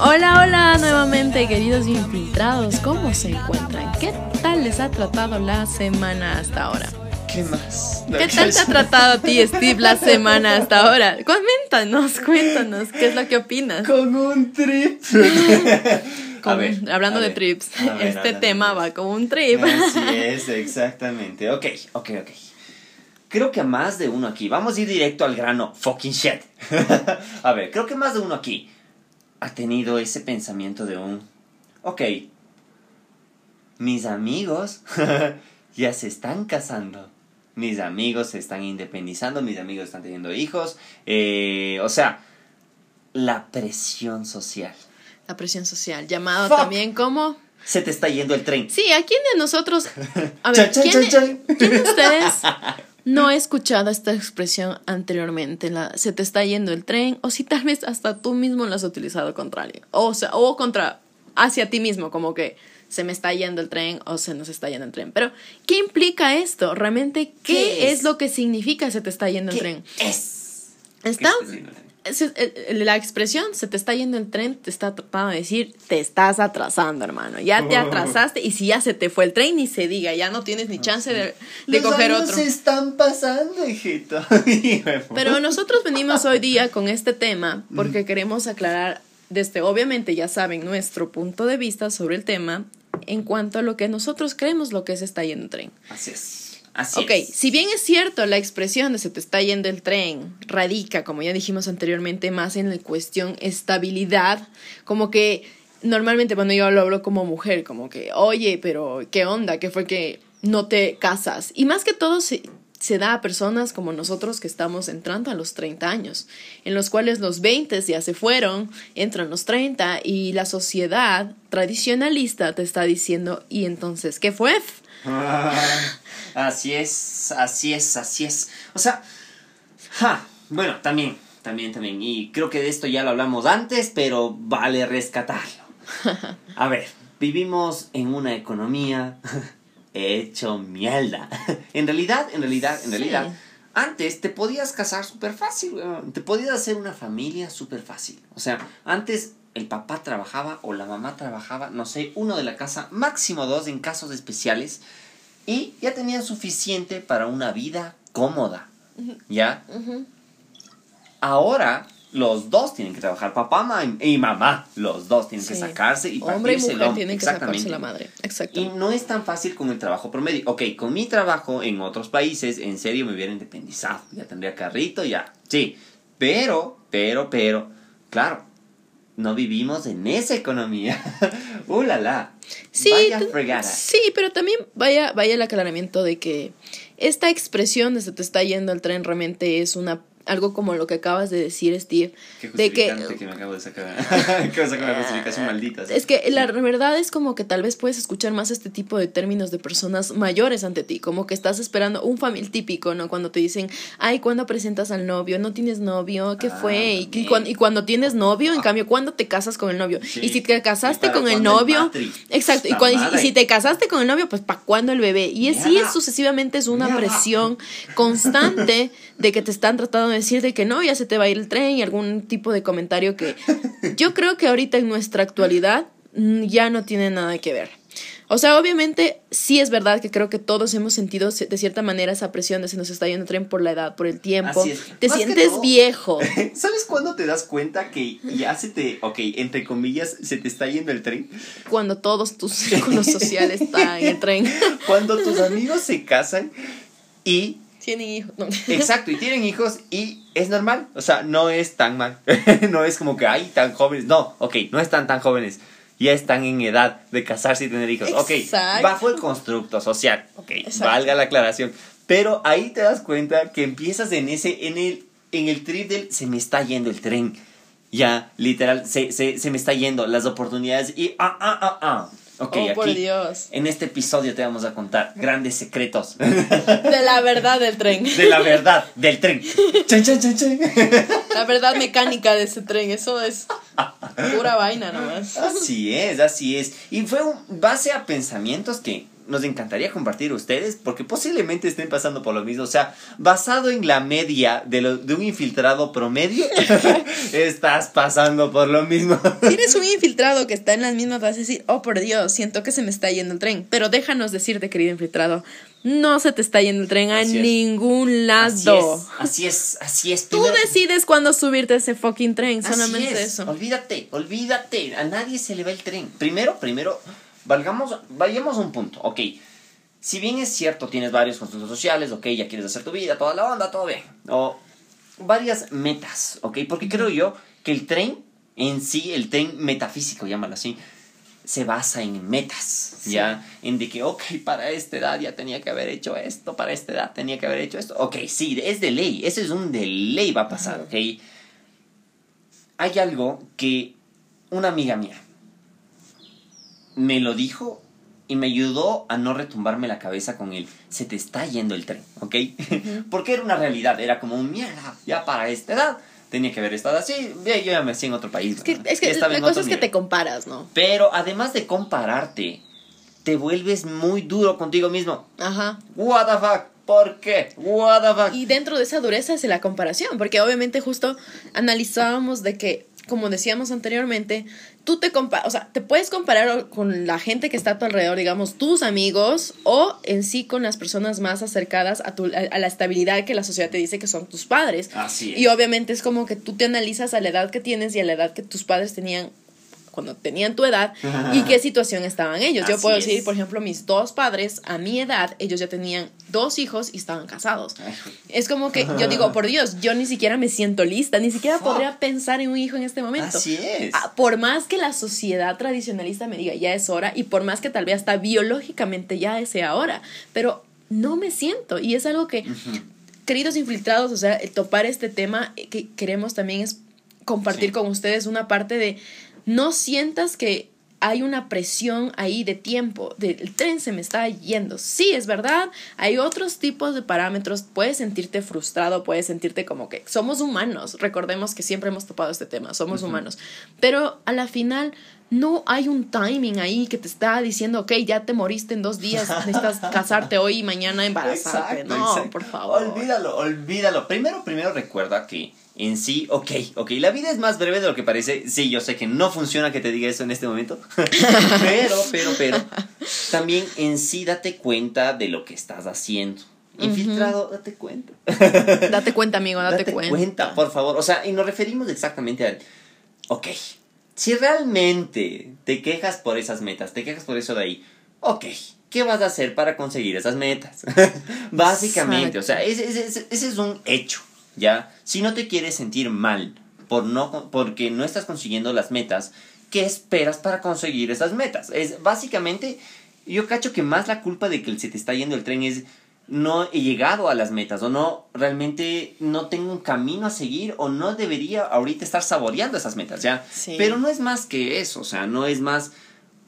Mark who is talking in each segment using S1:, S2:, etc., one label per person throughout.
S1: Hola, hola nuevamente queridos infiltrados, ¿cómo se encuentran? ¿Qué tal les ha tratado la semana hasta ahora?
S2: ¿Qué más?
S1: ¿Qué tal te ha tratado a ti, Steve, la semana hasta ahora? Coméntanos, cuéntanos, ¿qué es lo que opinas?
S2: Con un trip.
S1: Con-
S2: A ver,
S1: hablando
S2: a
S1: de
S2: ver,
S1: trips,
S2: ver,
S1: este tema va con un trip.
S2: Así es, exactamente. Ok, ok, ok. Creo que más de uno aquí, vamos a ir directo al grano, fucking shit. a ver, creo que más de uno aquí ha tenido ese pensamiento de un, ok, mis amigos ya se están casando, mis amigos se están independizando, mis amigos están teniendo hijos, eh, o sea, la presión social.
S1: La presión social, llamado
S2: Fuck.
S1: también como...
S2: Se te está yendo el tren.
S1: Sí, ¿a quién de nosotros... A ver, ¿quién, quién de ustedes no ha escuchado esta expresión anteriormente? La, se te está yendo el tren, o si tal vez hasta tú mismo lo has utilizado contra alguien. O, sea, o contra, hacia ti mismo, como que se me está yendo el tren o se nos está yendo el tren. Pero, ¿qué implica esto? ¿Realmente qué,
S2: ¿Qué
S1: es?
S2: es?
S1: lo que significa se te está yendo el tren?
S2: es?
S1: Está, Se- el- la expresión se te está yendo el tren te está tratando de decir te estás atrasando hermano. Ya te atrasaste y si ya se te fue el tren ni se diga ya no tienes ni chance de, de
S2: Los
S1: coger
S2: años
S1: otro.
S2: se están pasando, hijito.
S1: pero nosotros venimos hoy día con este tema porque queremos aclarar desde obviamente ya saben nuestro punto de vista sobre el tema en cuanto a lo que nosotros creemos lo que es está yendo el tren.
S2: Así es. Así
S1: Ok,
S2: es.
S1: si bien es cierto, la expresión de se te está yendo el tren radica, como ya dijimos anteriormente, más en la cuestión estabilidad, como que normalmente cuando yo lo hablo como mujer, como que, oye, pero ¿qué onda? ¿Qué fue que no te casas? Y más que todo se, se da a personas como nosotros que estamos entrando a los 30 años, en los cuales los 20 ya se fueron, entran los 30 y la sociedad tradicionalista te está diciendo, ¿y entonces qué fue?
S2: Así es, así es, así es. O sea, ja, bueno, también, también, también. Y creo que de esto ya lo hablamos antes, pero vale rescatarlo. A ver, vivimos en una economía hecho mierda. En realidad, en realidad, en
S1: Sí.
S2: realidad. Antes te podías casar súper fácil, te podías hacer una familia súper fácil. O sea, antes el papá trabajaba o la mamá trabajaba, no sé, uno de la casa, máximo dos en casos especiales, y ya tenían suficiente para una vida cómoda. ¿Ya? Ahora los dos tienen que trabajar, papá ma- y mamá, los dos tienen que sacarse y
S1: Hombre y
S2: partirse el
S1: mujer tienen que sacarse la madre. Exacto.
S2: Y no es tan fácil con el trabajo promedio. Ok, con mi trabajo en otros países, en serio me hubiera independizado. Ya tendría carrito, ya. Sí. Pero, pero, pero, claro, no vivimos en esa economía. ¡Uh, la, la!
S1: Sí,
S2: Vaya fregada.
S1: sí, pero también vaya, vaya el aclaramiento de que esta expresión de se te está yendo el tren realmente es una algo como lo que acabas de decir, Steve,
S2: Qué
S1: de que
S2: que me acabo de sacar. sacar una justificación maldita. sí.
S1: es que la verdad es como que tal vez puedes escuchar más este tipo de términos de personas mayores ante ti, como que estás esperando un familiar típico, ¿no? Cuando te dicen, ay, ¿cuándo presentas al novio? ¿No tienes novio? ¿Qué
S2: Ah,
S1: fue? Y, cuando, y cuando tienes novio, en cambio, ¿cuándo te casas con el novio?
S2: Sí.
S1: Y si te casaste
S2: ¿Y para
S1: con el novio, exacto, y,
S2: La
S1: cuan- y- y
S2: madre.
S1: si te casaste con el novio, pues ¿para cuándo el bebé? Y así es sucesivamente, es una presión constante de que te están tratando de decir de que no, ya se te va a ir el tren y algún tipo de comentario que yo creo que ahorita en nuestra actualidad mm, ya no tiene nada que ver. O sea, obviamente sí es verdad que creo que todos hemos sentido de cierta manera esa presión de se nos está yendo el tren por la edad, por el tiempo.
S2: Así es.
S1: Te
S2: Más
S1: sientes
S2: todo-
S1: viejo.
S2: ¿Sabes cuándo te das cuenta que ya se te, ok, entre comillas, se te está yendo el tren?
S1: cuando todos tus círculos sociales están en el tren.
S2: Cuando tus amigos se casan y
S1: Tienen hijos. No.
S2: Exacto, y tienen hijos y es normal, o sea, no es tan mal, no es como que, ay, tan jóvenes, no, ok, no están tan jóvenes, ya están en edad de casarse y tener hijos, ok,
S1: Exacto.
S2: bajo el constructo social, ok,
S1: Exacto.
S2: valga la aclaración, pero ahí te das cuenta que empiezas en ese, en el, en el trip del, se me está yendo el tren, ya, literal, se, se, se me está yendo las oportunidades y, ah, ah, ah, ah, ok,
S1: oh, por
S2: aquí,
S1: Dios.
S2: en este episodio te vamos a contar grandes secretos
S1: De la verdad del tren.
S2: de la verdad del tren. Chan, chan, chan.
S1: La verdad mecánica de ese tren. Eso es pura vaina nomás.
S2: Así es, así es. Y fue un base a pensamientos que nos encantaría compartir ustedes porque posiblemente estén pasando por lo mismo. O sea, basado en la media de, lo, de un infiltrado promedio, estás pasando por lo mismo.
S1: Tienes un infiltrado que está en las mismas, vas a decir, oh por Dios, siento que se me está yendo el tren. Pero déjanos decirte, querido infiltrado, no se te está yendo el tren a ningún lado.
S2: Así es, así es.
S1: Tú decides cuándo subirte a ese fucking tren, solamente eso.
S2: Olvídate, olvídate, a nadie se le va el tren. Primero, primero, valgamos, vayamos a un punto, ok. Si bien es cierto, tienes varios constructos sociales, ok, ya quieres hacer tu vida, toda la onda, todo bien. O varias metas, ok, porque creo yo que el tren en sí, el tren metafísico, llámalo así, se basa en metas, ¿ya? En de que, ok, para esta edad ya tenía que haber hecho esto, para esta edad tenía que haber hecho esto. Ok, sí, es de ley, eso es un de ley va a pasar, ok. Hay algo que una amiga mía me lo dijo y me ayudó a no retumbarme la cabeza con él. Se te está yendo el tren, ¿ok? Porque era una realidad, era como un mierda, ya para esta edad tenía que haber estado así, yo ya me hacía en otro país.
S1: Es que, es que la cosa es que te comparas, ¿no?
S2: Pero además de compararte, te vuelves muy duro contigo mismo. Ajá. What the fuck? ¿Por qué? What the fuck?
S1: Y dentro de esa dureza es la comparación, porque obviamente justo analizábamos de que como decíamos anteriormente, tú te comparas, o sea, te puedes comparar con la gente que está a tu alrededor, digamos, tus amigos, o en sí con las personas más acercadas a, tu, a, la estabilidad que la sociedad te dice que son tus padres.
S2: Así
S1: Y obviamente es como que tú te analizas a la edad que tienes y a la edad que tus padres tenían cuando tenían tu edad y qué situación estaban ellos. Yo puedo decir, por ejemplo, mis dos padres a mi edad, ellos ya tenían dos hijos y estaban casados. Es como que yo digo, por Dios, yo ni siquiera me siento lista, ni siquiera podría pensar en un hijo en este momento.
S2: Así es.
S1: Ah, por más que la sociedad tradicionalista me diga, ya es hora, y por más que tal vez hasta biológicamente ya sea hora, pero no me siento. Y es algo que, queridos infiltrados, o sea, topar este tema que queremos también es compartir con ustedes una parte de no sientas que hay una presión ahí de tiempo, del tren se me está yendo. Sí, es verdad, hay otros tipos de parámetros, puedes sentirte frustrado, puedes sentirte como que somos humanos, recordemos que siempre hemos topado este tema, somos humanos, pero a la final no hay un timing ahí que te está diciendo, ok, ya te moriste en dos días, necesitas casarte hoy y mañana embarazarte. no, por favor.
S2: Olvídalo, olvídalo. Primero, primero recuerda que en sí, ok, ok, la vida es más breve de lo que parece. Sí, yo sé que no funciona que te diga eso en este momento. pero, pero, pero, también en sí date cuenta de lo que estás haciendo. Infiltrado, date cuenta.
S1: date cuenta, amigo, date, date cuenta. cuenta.
S2: por favor. O sea, y nos referimos exactamente al, ok, si realmente te quejas por esas metas, te quejas por eso de ahí, ok, ¿qué vas a hacer para conseguir esas metas? Básicamente, o sea, ese, ese, ese es un hecho. ¿Ya? Si no te quieres sentir mal por no, porque no estás consiguiendo las metas, ¿qué esperas para conseguir esas metas? Es básicamente, yo cacho que más la culpa de que se te está yendo el tren es no he llegado a las metas o no realmente no tengo un camino a seguir o no debería ahorita estar saboreando esas metas, ¿ya? Pero no es más que eso, o sea, no es más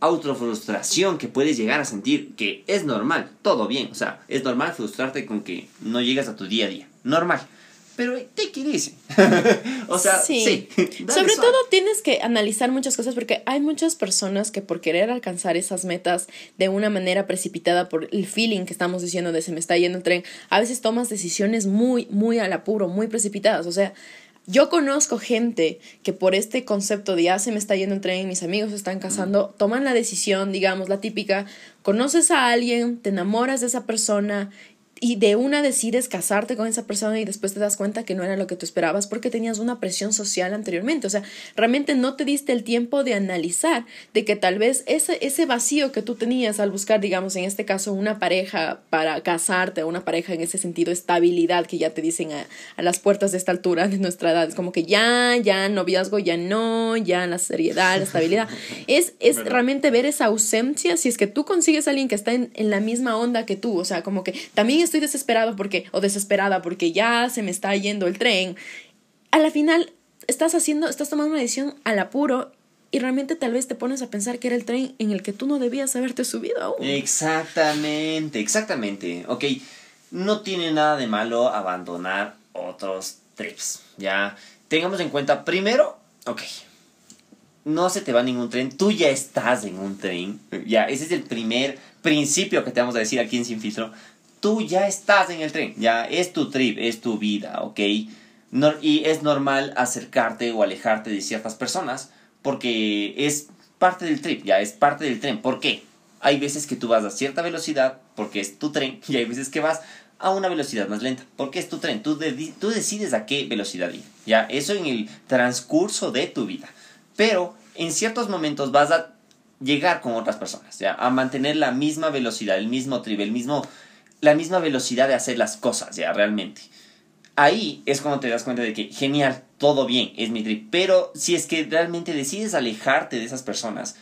S2: autofrustración que puedes llegar a sentir que es normal, todo bien, o sea, es normal frustrarte con que no llegas a tu día a día, normal pero te quieres. o sea, sí.
S1: Sobre todo tienes que analizar muchas cosas porque hay muchas personas que por querer alcanzar esas metas de una manera precipitada por el feeling que estamos diciendo de se me está yendo el tren, a veces tomas decisiones muy, muy al apuro, muy precipitadas. O sea, yo conozco gente que por este concepto de ya se me está yendo el tren, mis amigos se están casando, toman la decisión, digamos, la típica, conoces a alguien, te enamoras de esa persona y de una decides casarte con esa persona y después te das cuenta que no era lo que tú esperabas porque tenías una presión social anteriormente. O sea, realmente no te diste el tiempo de analizar de que tal vez ese, ese vacío que tú tenías al buscar, digamos, en este caso, una pareja para casarte, una pareja en ese sentido, estabilidad que ya te dicen a, a las puertas de esta altura de nuestra edad. Es como que ya, ya, noviazgo, ya no, ya la seriedad, la estabilidad. es, es realmente ver esa ausencia si es que tú consigues a alguien que está en, en la misma onda que tú. O sea, como que también es estoy desesperado porque, o desesperada porque ya se me está yendo el tren, a la final estás haciendo, estás tomando una decisión al apuro y realmente tal vez te pones a pensar que era el tren en el que tú no debías haberte subido aún.
S2: Exactamente, exactamente. Ok, no tiene nada de malo abandonar otros trips, ¿ya? Tengamos en cuenta, primero, ok, no se te va ningún tren, tú ya estás en un tren, ya, ese es el primer principio que te vamos a decir aquí en Sin Filtro, tú ya estás en el tren, ya es tu trip, es tu vida, ¿ok? y es normal acercarte o alejarte de ciertas personas porque es parte del trip, ya es parte del tren. ¿Por qué? Hay veces que tú vas a cierta velocidad porque es tu tren y hay veces que vas a una velocidad más lenta porque es tu tren. Tú, tú decides a qué velocidad ir. Ya, eso en el transcurso de tu vida. Pero en ciertos momentos vas a llegar con otras personas, ya, a mantener la misma velocidad, el mismo trip, el mismo, la misma velocidad de hacer las cosas, ya, realmente ahí es cuando te das cuenta de que genial, todo bien, es mi trip. Pero si es que realmente decides alejarte de esas personas,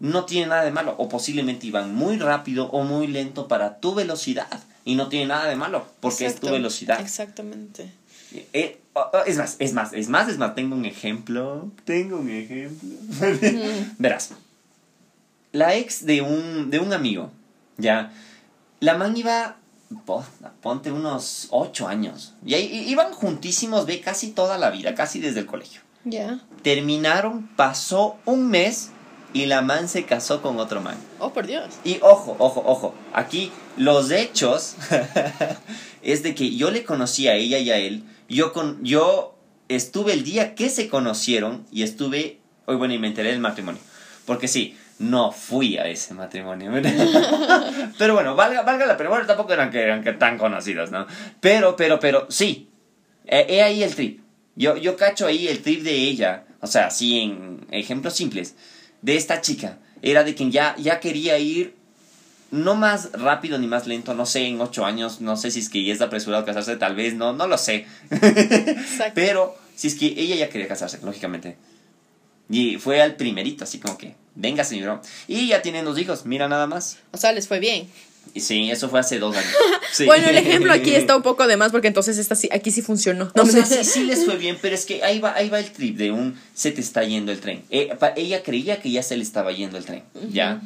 S2: no tiene nada de malo. O posiblemente iban muy rápido o muy lento para tu velocidad. Y no tiene nada de malo, porque es tu velocidad.
S1: Exactamente.
S2: Eh, es más, es más, es más, es más. Tengo un ejemplo. Tengo un ejemplo. Verás. La ex de un, de un amigo, ya. La man iba ponte unos ocho años. Y ahí iban juntísimos, ve, casi toda la vida, casi desde el colegio.
S1: Ya.
S2: Terminaron, pasó un mes y la man se casó con otro man.
S1: Oh, por Dios.
S2: Y ojo, ojo, ojo. Aquí los hechos es de que yo le conocí a ella y a él. Yo, con, yo estuve el día que se conocieron y estuve. Hoy, bueno, y me enteré del matrimonio. Porque sí, no fui a ese matrimonio. pero bueno, valga, valga la pena. Bueno, tampoco eran que, eran que tan conocidos, ¿no? Pero, pero, pero, sí. He, ahí el trip. Yo, yo cacho ahí el trip de ella. O sea, sí, en ejemplos simples. De esta chica. Era de quien ya, ya quería ir no más rápido ni más lento, no sé, en ocho años, no sé si es que ya está apresurado a casarse, tal vez, no, no lo sé. Pero si es que ella ya quería casarse, lógicamente. Y fue al primerito, así como que, venga señor. Y ya tienen dos hijos, mira nada más.
S1: O sea, les fue bien.
S2: Y sí, eso fue hace dos años.
S1: bueno, el ejemplo aquí está un poco de más porque entonces esta sí, aquí sí funcionó.
S2: No, o sea, sí, sí les fue bien, pero es que ahí va, ahí va el trip de un se te está yendo el tren. Eh, ella creía que ya se le estaba yendo el tren, ¿ya?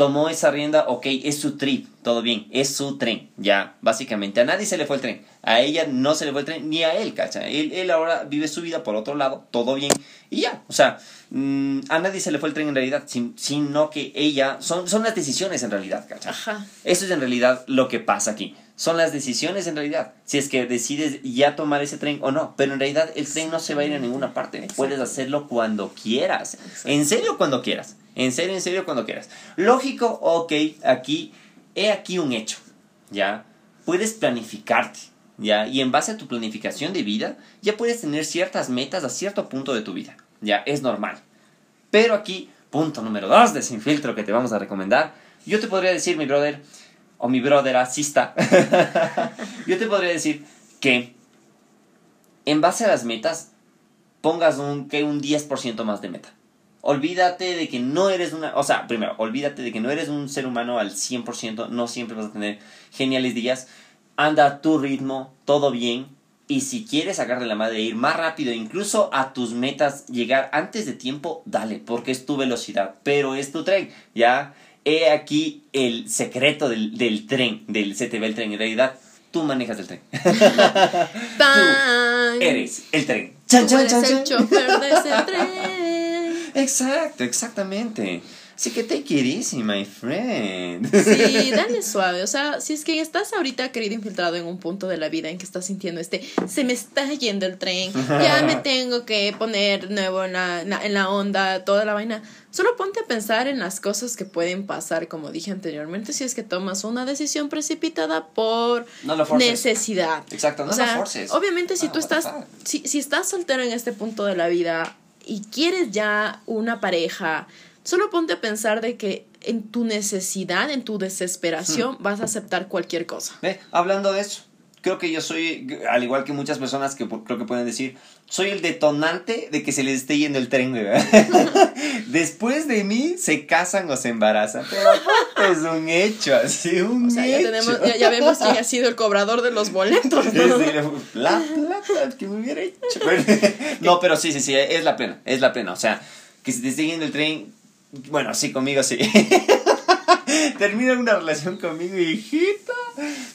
S2: Tomó esa rienda, ok, es su trip, todo bien, es su tren, ya, básicamente. A nadie se le fue el tren, a ella no se le fue el tren, ni a él, ¿cacha? Él, él ahora vive su vida por otro lado, todo bien, y ya, o sea, mm, a nadie se le fue el tren en realidad, sino que ella, son, son las decisiones en realidad, ¿cacha?
S1: Ajá.
S2: Eso es en realidad lo que pasa aquí. Son las decisiones en realidad. Si es que decides ya tomar ese tren o no. Pero en realidad el tren no se va a ir a ninguna parte. Puedes hacerlo cuando quieras. En serio, cuando quieras. En serio, en serio, cuando quieras. Lógico, ok, aquí, he aquí un hecho, ¿ya? Puedes planificarte, ¿ya? Y en base a tu planificación de vida, ya puedes tener ciertas metas a cierto punto de tu vida, ¿ya? Es normal. Pero aquí, punto número dos de Sin Filtro que te vamos a recomendar, yo te podría decir, mi brother, o mi brother asista, yo te podría decir que en base a las metas, pongas un, que un 10% más de meta. Olvídate de que no eres una, o sea, primero, olvídate de que no eres un ser humano al 100%, no siempre vas a tener geniales días. Anda a tu ritmo, todo bien. Y si quieres sacarle la madre e ir más rápido, incluso a tus metas, llegar antes de tiempo, dale, porque es tu velocidad, pero es tu tren, ¿ya? He aquí el secreto del, del tren, del CTV el tren. En realidad, tú manejas el tren. tú eres el tren.
S1: Chan, chan, chan, el chofer de ese tren.
S2: Exacto, exactamente. Así que take it easy, my friend.
S1: Sí, dale suave. O sea, si es que estás ahorita querido infiltrado en un punto de la vida en que estás sintiendo este, se me está yendo el tren, ya me tengo que poner nuevo en la, en la onda, toda la vaina. Solo ponte a pensar en las cosas que pueden pasar, como dije anteriormente, si es que tomas una decisión precipitada por necesidad.
S2: Exacto, no lo forces.
S1: Obviamente, si tú estás, si, si estás soltero en este punto de la vida, y quieres ya una pareja, solo ponte a pensar de que en tu necesidad, en tu desesperación, hmm. vas a aceptar cualquier cosa.
S2: hablando de eso, creo que yo soy, al igual que muchas personas que creo que pueden decir, soy el detonante de que se les esté yendo el tren, Después de mí se casan o se embarazan, pero es un hecho, así un o sea,
S1: Ya, tenemos, ya, vemos quién ha sido el cobrador de los boletos,
S2: la plata que me hubiera hecho. no, pero sí, sí, sí, es la plena, es la plena, o sea, que se te esté yendo el tren, bueno, sí, conmigo sí. Termina una relación conmigo, hijita.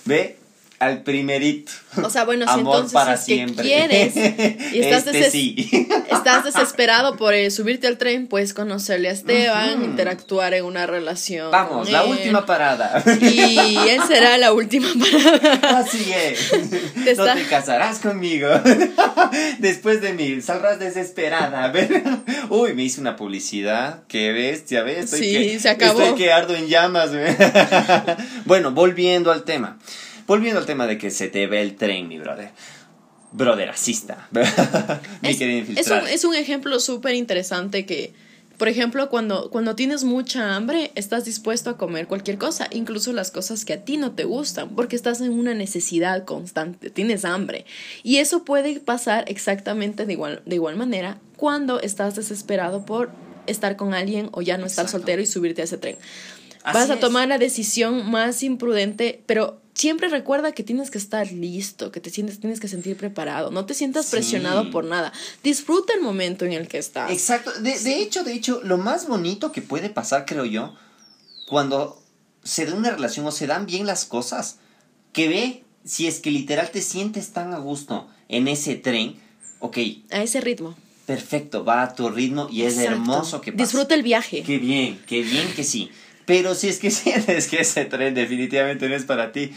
S2: Ve, al primerito.
S1: O sea, bueno, si
S2: Amor
S1: entonces
S2: para
S1: es que
S2: siempre.
S1: quieres y estás,
S2: Este sí.
S1: estás desesperado por eh, subirte al tren, puedes conocerle a Esteban, interactuar en una relación.
S2: Vamos, la
S1: él.
S2: última parada.
S1: Y él será la última parada.
S2: Así es.
S1: Te
S2: No
S1: está-
S2: te casarás conmigo. Después de mí, saldrás desesperada. A ver. Uy, me hice una publicidad. Qué bestia, ¿ves? Estoy
S1: Sí,
S2: que,
S1: se acabó.
S2: Estoy que ardo en llamas. bueno, volviendo al tema. Volviendo al tema de que se te ve el tren, mi brother. Brother, asista. mi
S1: Es,
S2: querido
S1: es
S2: infiltrado.
S1: un, es un ejemplo súper interesante que, por ejemplo, cuando, cuando tienes mucha hambre, estás dispuesto a comer cualquier cosa, incluso las cosas que a ti no te gustan, porque estás en una necesidad constante, tienes hambre. Y eso puede pasar exactamente de igual, de igual manera cuando estás desesperado por estar con alguien o ya no estar
S2: Exacto.
S1: soltero y subirte a ese tren.
S2: Así
S1: Vas a
S2: es.
S1: tomar la decisión más imprudente, pero siempre recuerda que tienes que estar listo, que te sientes, tienes que sentir preparado. No te sientas
S2: Sí.
S1: presionado por nada. Disfruta el momento en el que estás.
S2: Exacto. De, de hecho, de hecho, lo más bonito que puede pasar, creo yo, cuando se da una relación o se dan bien las cosas, que ve si es que literal te sientes tan a gusto en ese tren, ok,
S1: A ese ritmo.
S2: perfecto, va a tu ritmo y es
S1: Exacto.
S2: hermoso que pase.
S1: Disfruta el viaje.
S2: Qué bien, qué bien que sí. Pero si es que sientes que ese tren definitivamente no es para ti,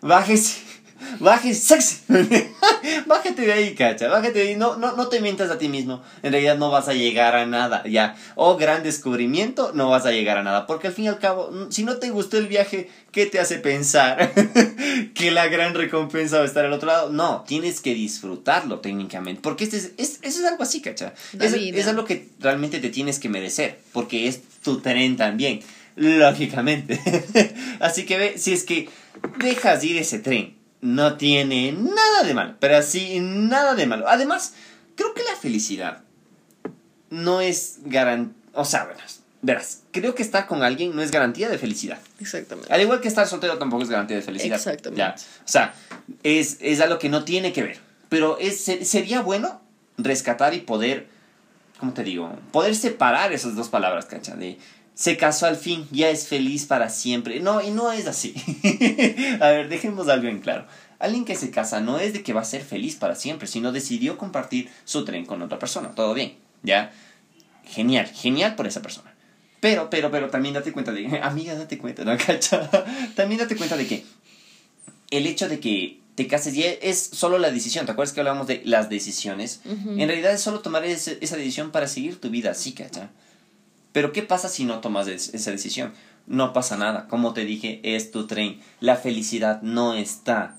S2: bájese, bájese, sexy. bájate de ahí, cacha, bájate de ahí. No, no, no te mientas a ti mismo. En realidad no vas a llegar a nada, ya. Oh, gran descubrimiento, no vas a llegar a nada. Porque al fin y al cabo, mm, si no te gustó el viaje, ¿qué te hace pensar que la gran recompensa va a estar al otro lado? No, tienes que disfrutarlo técnicamente. Porque este es, es- eso es algo así, cacha. Es, es algo que realmente te tienes que merecer. Porque es tu tren también. Lógicamente. así que ve, si es que dejas ir ese tren, no tiene nada de malo. Pero así, nada de malo. Además, creo que la felicidad no es garantía. O sea, verás, verás, creo que estar con alguien no es garantía de felicidad.
S1: Exactamente.
S2: Al igual que estar soltero tampoco es garantía de felicidad.
S1: Exactamente.
S2: Ya. O sea, es, es algo que no tiene que ver. Pero es, se- sería bueno rescatar y poder, ¿cómo te digo? Poder separar esas dos palabras, cacha. De se casó al fin, ya es feliz para siempre. No, y no es así. a ver, dejemos algo en claro. Alguien que se casa no es de que va a ser feliz para siempre, sino decidió compartir su tren con otra persona. Todo bien, ¿ya? Genial, genial por esa persona. Pero, pero, pero también date cuenta de, amiga, date cuenta, ¿no? Cacha. También date cuenta de que el hecho de que te cases ya es solo la decisión. ¿Te acuerdas que hablábamos de las decisiones? En realidad es solo tomar ese- esa decisión para seguir tu vida así, cacha. Pero ¿qué pasa si no tomas es- esa decisión? No pasa nada. Como te dije, es tu tren. La felicidad no está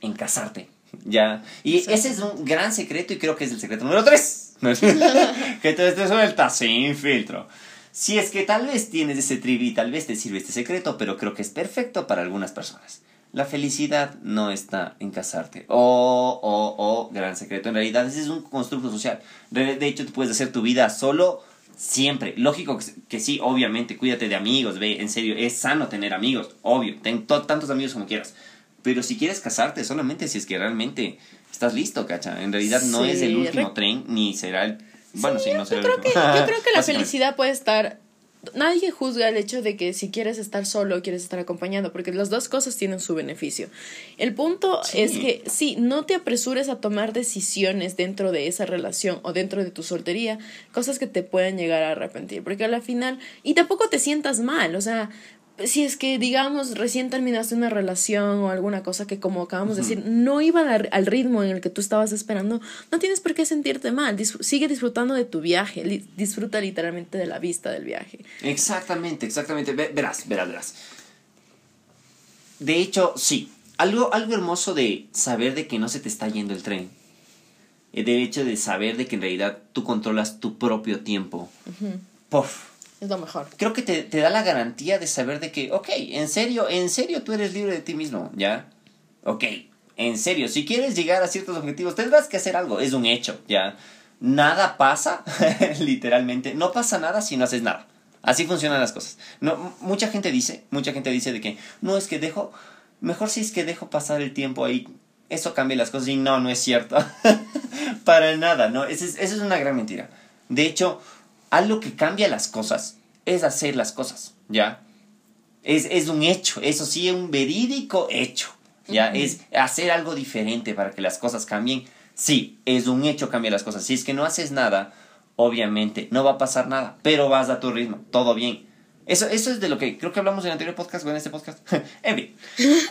S2: en casarte. ¿Ya? Y
S1: Exacto.
S2: ese es un gran secreto y creo que es el secreto número 3. que te, te suelta sin filtro. Si es que tal vez tienes ese trivi, tal vez te sirve este secreto, pero creo que es perfecto para algunas personas. La felicidad no está en casarte. Oh, oh, oh, gran secreto. En realidad, ese es un constructo social. De de hecho, tú puedes hacer tu vida solo siempre. Lógico que, que sí, obviamente, cuídate de amigos, ve, en serio, es sano tener amigos, obvio. Ten to- tantos amigos como quieras. Pero si quieres casarte, solamente si es que realmente estás listo, cacha. En realidad no
S1: Sí,
S2: es el último
S1: re-
S2: tren, ni será el... Bueno, sí, no será
S1: Yo
S2: el
S1: creo que,
S2: último.
S1: yo creo que la felicidad puede estar. Nadie juzga el hecho de que si quieres estar solo o quieres estar acompañado, porque las dos cosas tienen su beneficio. El punto
S2: Sí.
S1: es que sí, no te apresures a tomar decisiones dentro de esa relación o dentro de tu soltería, cosas que te puedan llegar a arrepentir, porque a la final, y tampoco te sientas mal, o sea, si es que, digamos, recién terminaste una relación o alguna cosa que, como acabamos de decir, no iba al, ritmo en el que tú estabas esperando, no tienes por qué sentirte mal. Sigue disfrutando de tu viaje. li- disfruta literalmente de la vista del viaje.
S2: Exactamente, exactamente. Ve- Verás, verás, verás. De hecho, sí. Algo, algo hermoso de saber de que no se te está yendo el tren. El hecho de saber de que en realidad tú controlas tu propio tiempo. Puf.
S1: Es lo mejor.
S2: Creo que te, te da la garantía de saber de que, ok, en serio, en serio tú eres libre de ti mismo, ¿ya? Ok, en serio, si quieres llegar a ciertos objetivos tendrás que hacer algo, es un hecho, ¿ya? Nada pasa, literalmente, no pasa nada si no haces nada. Así funcionan las cosas. No, mucha gente dice, mucha gente dice de que, no, es que dejo, mejor si es que dejo pasar el tiempo ahí, eso cambia las cosas y no, no es cierto. Para nada, ¿no? Esa es, esa es una gran mentira. De hecho, algo que cambia las cosas es hacer las cosas, ¿ya? Es, es un hecho, eso sí, es un verídico hecho. ya es hacer algo diferente para que las cosas cambien. Sí, es un hecho cambiar las cosas. Si es que no haces nada, obviamente no va a pasar nada, pero vas a tu ritmo, todo bien. Eso, eso es de lo que creo que hablamos en el anterior podcast o en este podcast. en fin,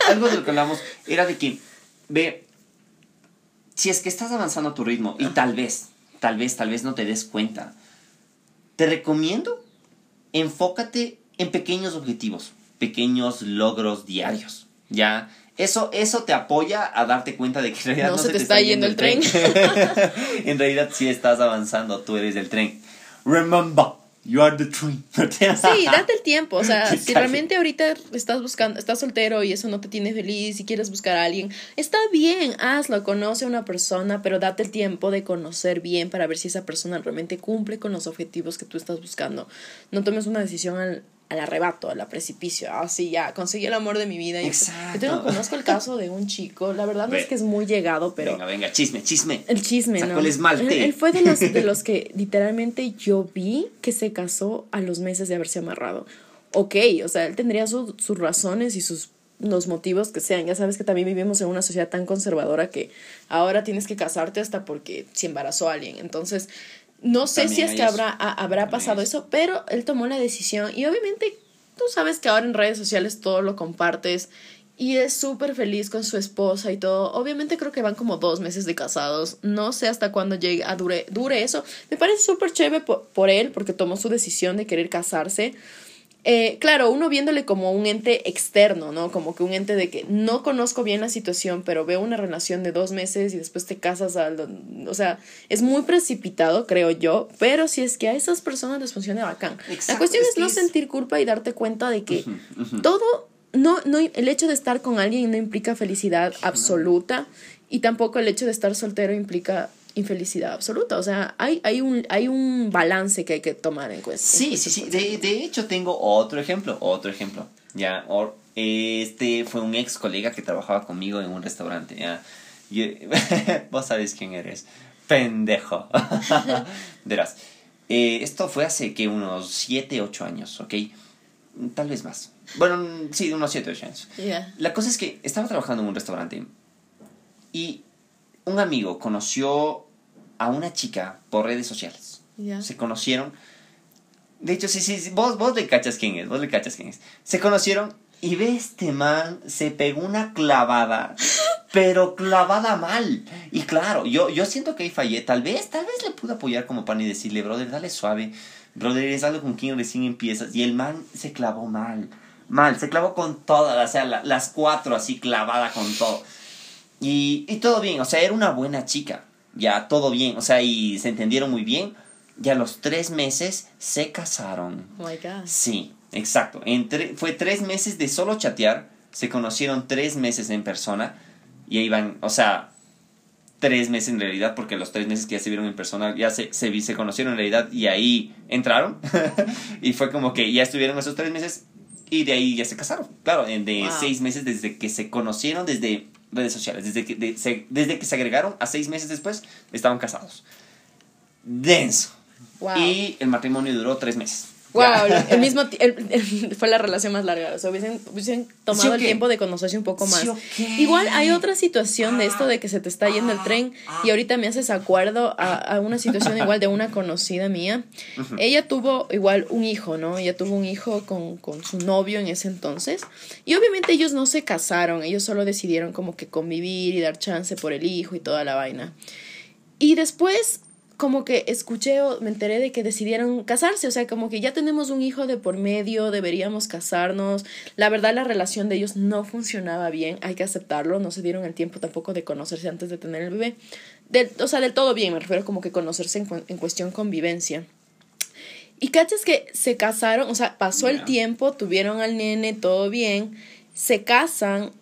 S2: algo de lo que hablamos era de que, ve, si es que estás avanzando a tu ritmo y tal vez, tal vez, tal vez no te des cuenta, te recomiendo enfócate en pequeños objetivos, pequeños logros diarios. Ya, eso, eso te apoya a darte cuenta de que en realidad no, se, te, está, yendo el tren. en realidad sí estás avanzando, tú eres el tren. Remember, You are the train.
S1: sí, date el tiempo. O sea, si realmente ahorita estás buscando, estás soltero y eso no te tiene feliz y quieres buscar a alguien, está bien, hazlo, conoce a una persona, pero date el tiempo de conocer bien para ver si esa persona realmente cumple con los objetivos que tú estás buscando. No tomes una decisión al, al arrebato, al precipicio. Así ah, ya, conseguí el amor de mi vida. Exacto. Yo conozco el caso de un chico, la verdad no es que es muy llegado, pero...
S2: Venga, venga, chisme, chisme.
S1: El chisme,
S2: ¿no? el esmalte.
S1: Él, fue de los, de los que literalmente yo vi que se casó a los meses de haberse amarrado. Ok, o sea, él tendría sus razones y sus los motivos que sean. Ya sabes que también vivimos en una sociedad tan conservadora que ahora tienes que casarte hasta porque se embarazó a alguien. Entonces, no sé si es que habrá, habrá pasado eso, pero él tomó la decisión y obviamente tú sabes que ahora en redes sociales todo lo compartes y es súper feliz con su esposa y todo. Obviamente creo que van como dos meses de casados. No sé hasta cuándo llegue a dure, dure eso. Me parece súper chévere por él porque tomó su decisión de querer casarse. Eh, claro, uno viéndole como un ente externo, ¿no? Como que un ente de que no conozco bien la situación, pero veo una relación de dos meses y después te casas al... O sea, es muy precipitado, creo yo, pero si es que a esas personas les funciona bacán. la cuestión es, no sentir culpa y darte cuenta de que todo... No, no, el hecho de estar con alguien no implica felicidad absoluta y tampoco el hecho de estar soltero implica infelicidad absoluta. O sea, hay, hay, un, hay un balance que hay que tomar en cuenta.
S2: Sí, sí, sí. De, de hecho, tengo otro ejemplo. Otro ejemplo. Ya, este fue un ex colega que trabajaba conmigo en un restaurante. ¿ya? vos sabes quién eres. Pendejo. Verás. Eh, esto fue hace que unos 7, 8 años, ¿ok? Tal vez más. Bueno, sí, unos 7, 8 años. La cosa es que estaba trabajando en un restaurante y un amigo conoció a una chica por redes sociales. Se conocieron. De hecho, sí, sí, vos, vos le cachas quién es, vos le cachas quién es. Se conocieron y ve este man, se pegó una clavada, pero clavada mal. Y claro, yo, yo siento que ahí fallé. Tal vez, tal vez le pude apoyar como pan y decirle, brother, dale suave. Brother, es algo con quien recién empiezas. Y el man se clavó mal. Mal, se clavó con todas, o sea, las cuatro así clavada con todo. Y, y todo bien, o sea, era una buena chica ya todo bien, o sea, y se entendieron muy bien. Ya a los tres meses se casaron.
S1: Oh my God.
S2: Sí, exacto. Entre, fue tres meses de solo chatear, se conocieron tres meses en persona y ahí van, o sea, tres meses en realidad, porque los tres meses que ya se vieron en persona ya se, se, se conocieron en realidad y ahí entraron. y fue como que ya estuvieron esos tres meses y de ahí ya se casaron. Claro, de seis meses desde que se conocieron, desde redes sociales. Desde que, desde que se agregaron a seis meses después, estaban casados. Denso. Y el matrimonio duró tres meses.
S1: Wow, el mismo fue la relación más larga. O sea, hubiesen, tomado el tiempo de conocerse un poco más. Igual hay otra situación de esto de que se te está yendo el tren y ahorita me haces acuerdo a, una situación igual de una conocida mía. Ella tuvo igual un hijo, ¿no? Ella tuvo un hijo con, con su novio en ese entonces. Y obviamente ellos no se casaron, ellos solo decidieron como que convivir y dar chance por el hijo y toda la vaina. Y después como que escuché o me enteré de que decidieron casarse, o sea, como que ya tenemos un hijo de por medio, deberíamos casarnos. La verdad la relación de ellos no funcionaba bien, hay que aceptarlo, no se dieron el tiempo tampoco de conocerse antes de tener el bebé. Del, o sea, del todo bien, me refiero como que conocerse en, en cuestión convivencia. Y cachas que se casaron, o sea, pasó el tiempo, tuvieron al nene, todo bien, se casan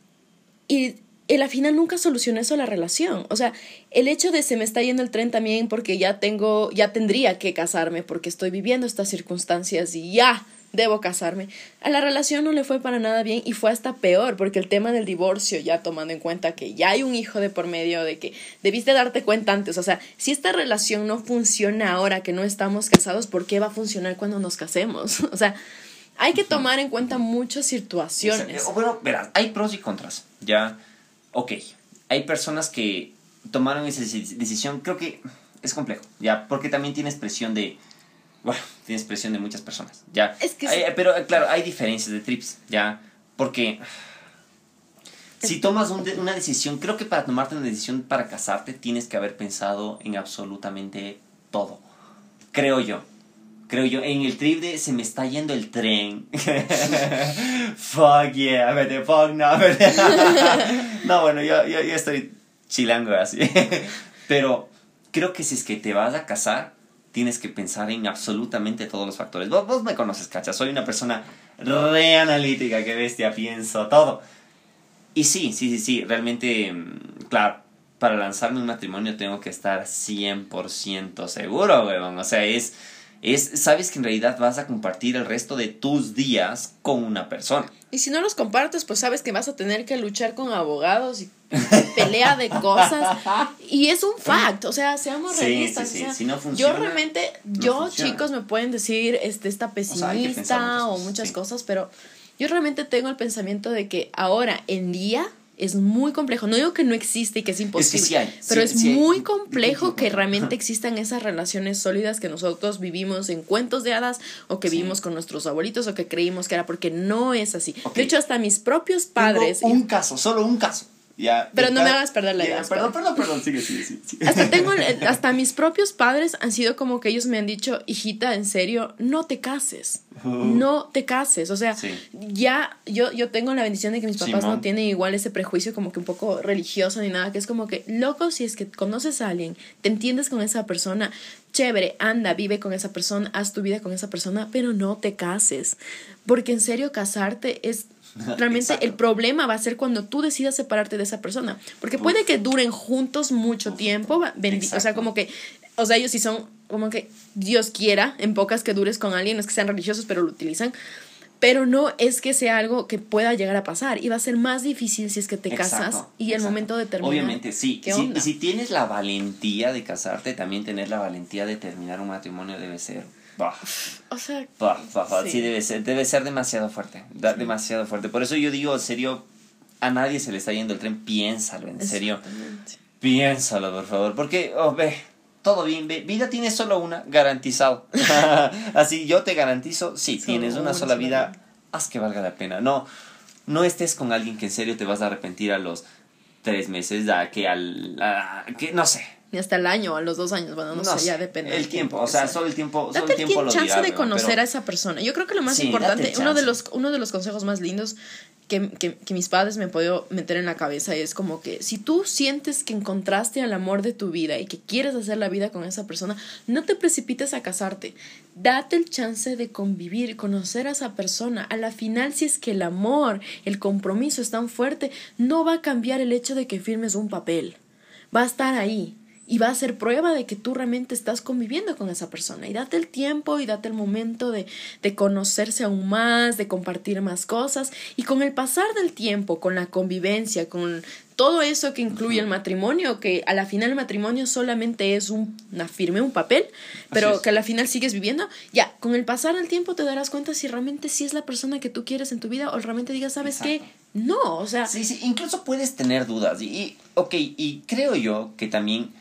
S1: y el la final nunca solucionó eso la relación. O sea, el hecho de se me está yendo el tren también porque ya tengo, ya tendría que casarme porque estoy viviendo estas circunstancias y ya debo casarme. A la relación no le fue para nada bien y fue hasta peor porque el tema del divorcio, ya tomando en cuenta que ya hay un hijo de por medio, de que debiste darte cuenta antes. O sea, si esta relación no funciona ahora que no estamos casados, ¿por qué va a funcionar cuando nos casemos? O sea, hay que tomar en cuenta muchas situaciones.
S2: Bueno, verás, hay pros y contras. Ya ok, hay personas que tomaron esa decisión, creo que es complejo, ¿ya? Porque también tienes presión de, bueno, tienes presión de muchas personas, ¿ya?
S1: Es que
S2: Pero claro, hay diferencias de trips, ¿ya? Porque si tomas una decisión, creo que para tomarte una decisión para casarte tienes que haber pensado en absolutamente todo. Creo yo. Creo yo. En el trip de se me está yendo el tren. fuck yeah, vete, fuck no, vete. no, bueno, yo, yo, yo estoy chilando así. Pero creo que si es que te vas a casar, tienes que pensar en absolutamente todos los factores. Vos, vos me conoces, cacha. Soy una persona re analítica, que bestia, pienso todo. Y sí, sí, sí, sí, realmente, mm, claro, para lanzarme un matrimonio tengo que estar 100% seguro, weón. O sea, es, es, sabes que en realidad vas a compartir el resto de tus días con una persona.
S1: Y si no los compartes, pues sabes que vas a tener que luchar con abogados y pelea de cosas. Y es un fact, o sea, seamos realistas. yo realmente, yo chicos me pueden decir, este, está pesimista o, muchas cosas, pero yo realmente tengo el pensamiento de que ahora en día es muy complejo. No digo que no existe y que es imposible, pero es muy complejo que realmente existan esas relaciones sólidas que nosotros vivimos en cuentos de hadas o que vivimos con nuestros abuelitos o que creímos que era porque no es así. De hecho, hasta mis propios padres.
S2: un caso, solo un caso.
S1: Pero no me hagas perder la idea.
S2: perdón, perdón, perdón, sigue, sigue, sigue.
S1: Hasta, tengo, hasta mis propios padres han sido como que ellos me han dicho, hijita, en serio, no te cases. No te cases. O sea, ya yo, yo tengo la bendición de que mis papás no tienen igual ese prejuicio como que un poco religioso ni nada, que es como que, loco, si es que conoces a alguien, te entiendes con esa persona, chévere, anda, vive con esa persona, haz tu vida con esa persona, pero no te cases. Porque en serio, casarte es Realmente el problema va a ser cuando tú decidas separarte de esa persona. Porque puede que duren juntos mucho tiempo, o sea, como que, o sea, ellos sí son como que Dios quiera, en pocas que dures con alguien, no es que sean religiosos, pero lo utilizan. Pero no es que sea algo que pueda llegar a pasar. Y va a ser más difícil si es que te casas y el momento de terminar.
S2: Obviamente, sí. Y si tienes la valentía de casarte, también tener la valentía de terminar un matrimonio debe ser
S1: o sea,
S2: sí. debe ser, debe ser demasiado fuerte, demasiado fuerte. Por eso yo digo, en serio, a nadie se le está yendo el tren, piénsalo, en serio. Piénsalo, por favor, porque, oh, ve, todo bien, ve, vida tienes solo una, garantizado. Así yo te garantizo, sí, tienes una sola vida, haz que valga la pena. No, no estés con alguien que en serio te vas a arrepentir a los tres meses, que al, que no sé,
S1: ni hasta el año a los dos años, bueno, no, sé, ya depende.
S2: El tiempo, o sea, solo el tiempo, solo el tiempo lo chance
S1: de conocer a esa persona. Yo creo que lo más importante, uno de los uno de los consejos más lindos que, que, que, mis padres me han podido meter en la cabeza es como que si tú sientes que encontraste al amor de tu vida y que quieres hacer la vida con esa persona, no te precipites a casarte. Date el chance de convivir, conocer a esa persona. A la final, si es que el amor, el compromiso es tan fuerte, no va a cambiar el hecho de que firmes un papel. Va a estar ahí y va a ser prueba de que tú realmente estás conviviendo con esa persona. Y date el tiempo y date el momento de, de, conocerse aún más, de compartir más cosas. Y con el pasar del tiempo, con la convivencia, con todo eso que incluye el matrimonio, que a la final el matrimonio solamente es un, una firme, un papel, pero que a la final sigues viviendo, ya, con el pasar del tiempo te darás cuenta si realmente sí es la persona que tú quieres en tu vida o realmente digas, ¿sabes qué? No, o sea...
S2: Sí, sí, incluso puedes tener dudas. Y, y, ok, y creo yo que también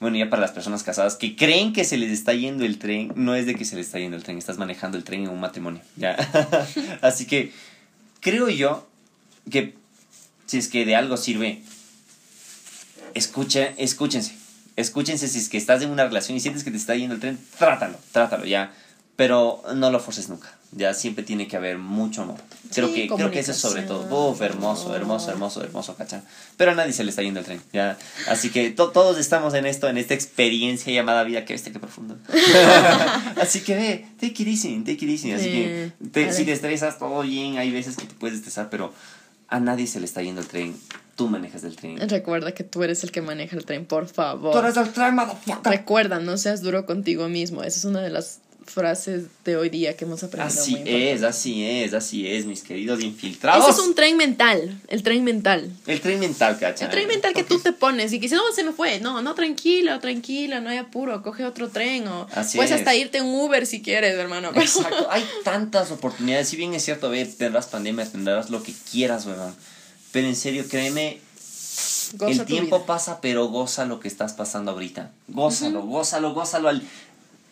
S2: bueno, ya para las personas casadas que creen que se les está yendo el tren, no es de que se les está yendo el tren, estás manejando el tren en un matrimonio, ¿ya? Así que creo yo que si es que de algo sirve, escucha, escúchense, escúchense si es que estás en una relación y sientes que te está yendo el tren, trátalo, trátalo, ya, pero no lo forces nunca. Ya siempre tiene que haber mucho amor. Creo que creo que eso es sobre todo. Uf, hermoso, hermoso, hermoso, hermoso, ¿cachai? Pero a nadie se le está yendo el tren. Ya. Así que todos estamos en esto, en esta experiencia llamada vida. Que este, que profundo. Así que ve, take it easy, take it easy. Así que si te estresas, todo bien. Hay veces que te puedes estresar, pero a nadie se le está yendo el tren. Tú manejas el tren.
S1: Recuerda que tú eres el que maneja el tren, por favor.
S2: Tú eres el tren, motherfucker.
S1: Recuerda, no seas duro contigo mismo. Esa es una de las frases de hoy día que hemos aprendido.
S2: Así es, así es, así es, mis queridos infiltrados.
S1: Ese es un tren mental, el tren mental.
S2: El tren mental, ¿cachai?
S1: El tren mental que tú te pones y que dices, no, se me fue. No, no, tranquilo, tranquilo, no hay apuro, coge otro tren o puedes hasta irte en Uber si quieres, hermano.
S2: Exacto, hay tantas oportunidades. Si bien es cierto, ve, tendrás pandemia, tendrás lo que quieras, weón. Pero en serio, créeme,
S1: Goza
S2: el tiempo
S1: vida.
S2: pasa, pero goza lo que estás pasando ahorita. Gózalo, gózalo, gózalo al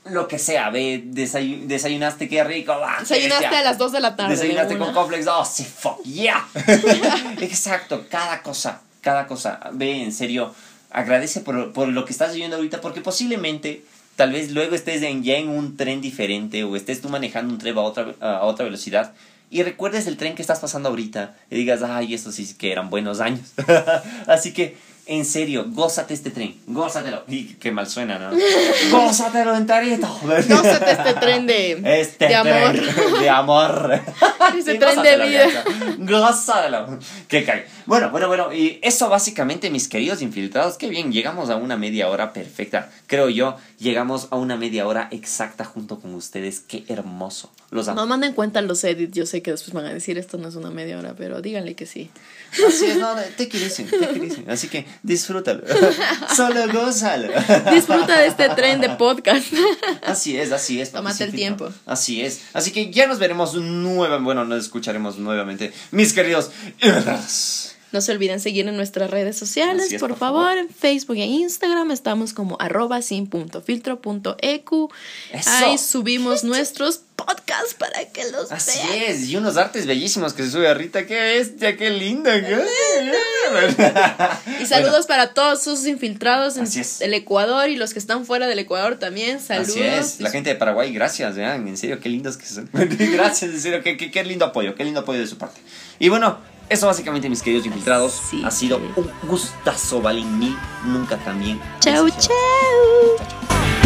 S2: lo que sea, ve, desayu- desayunaste, qué rico, va.
S1: Desayunaste
S2: bestia.
S1: a las 2 de la tarde.
S2: Desayunaste
S1: de
S2: con complex, oh, sí, fuck, yeah. Exacto, cada cosa, cada cosa. Ve, en serio, agradece por, por lo que estás viviendo ahorita, porque posiblemente, tal vez luego estés en, ya en un tren diferente o estés tú manejando un tren a otra, a otra velocidad. Y recuerdes el tren que estás pasando ahorita y digas, ay, estos sí que eran buenos años. Así que, en serio, gózate este tren, gózatelo. Y qué mal suena, ¿no? gózatelo enterito.
S1: Gózate este tren de,
S2: Este
S1: de amor.
S2: tren de amor. Sí,
S1: tren de vida.
S2: Gózatelo. Que cae. Bueno, bueno, bueno. Y eso básicamente, mis queridos infiltrados. Qué bien, llegamos a una media hora perfecta. Creo yo, llegamos a una media hora exacta junto con ustedes. Qué hermoso. Los amo.
S1: No manden en cuenta los edits, yo sé que después van a decir esto no es una media hora, pero díganle que sí.
S2: Así es, no, te quieren, te quieren. Así que disfrútalo. Solo gózalo.
S1: Disfruta de este tren de podcast.
S2: Así es, así es.
S1: Tómate el tiempo.
S2: Así es. Así que ya nos veremos nuevamente. Bueno, nos escucharemos nuevamente. Mis queridos.
S1: No se olviden seguir en nuestras redes sociales,
S2: Así es,
S1: por,
S2: por
S1: favor.
S2: favor.
S1: En Facebook e Instagram estamos como arroba sin punto filtro punto ecu.
S2: Eso.
S1: Ahí subimos nuestros podcasts para que los
S2: Así
S1: vean.
S2: es, y unos artes bellísimos que se sube a Rita. ¡Qué bestia, qué linda!
S1: Y saludos para todos sus infiltrados en
S2: Así
S1: el Ecuador y los que están fuera del Ecuador también. Saludos.
S2: Así es, la gente de Paraguay, gracias, vean, en serio, qué lindos que son. gracias, en serio, qué, qué, qué lindo apoyo, qué lindo apoyo de su parte. Y bueno, eso básicamente, mis queridos infiltrados,
S1: Así
S2: ha sido
S1: es.
S2: un gustazo, valen mil, nunca cambien.
S1: Chau, chau.
S2: Chau, chau.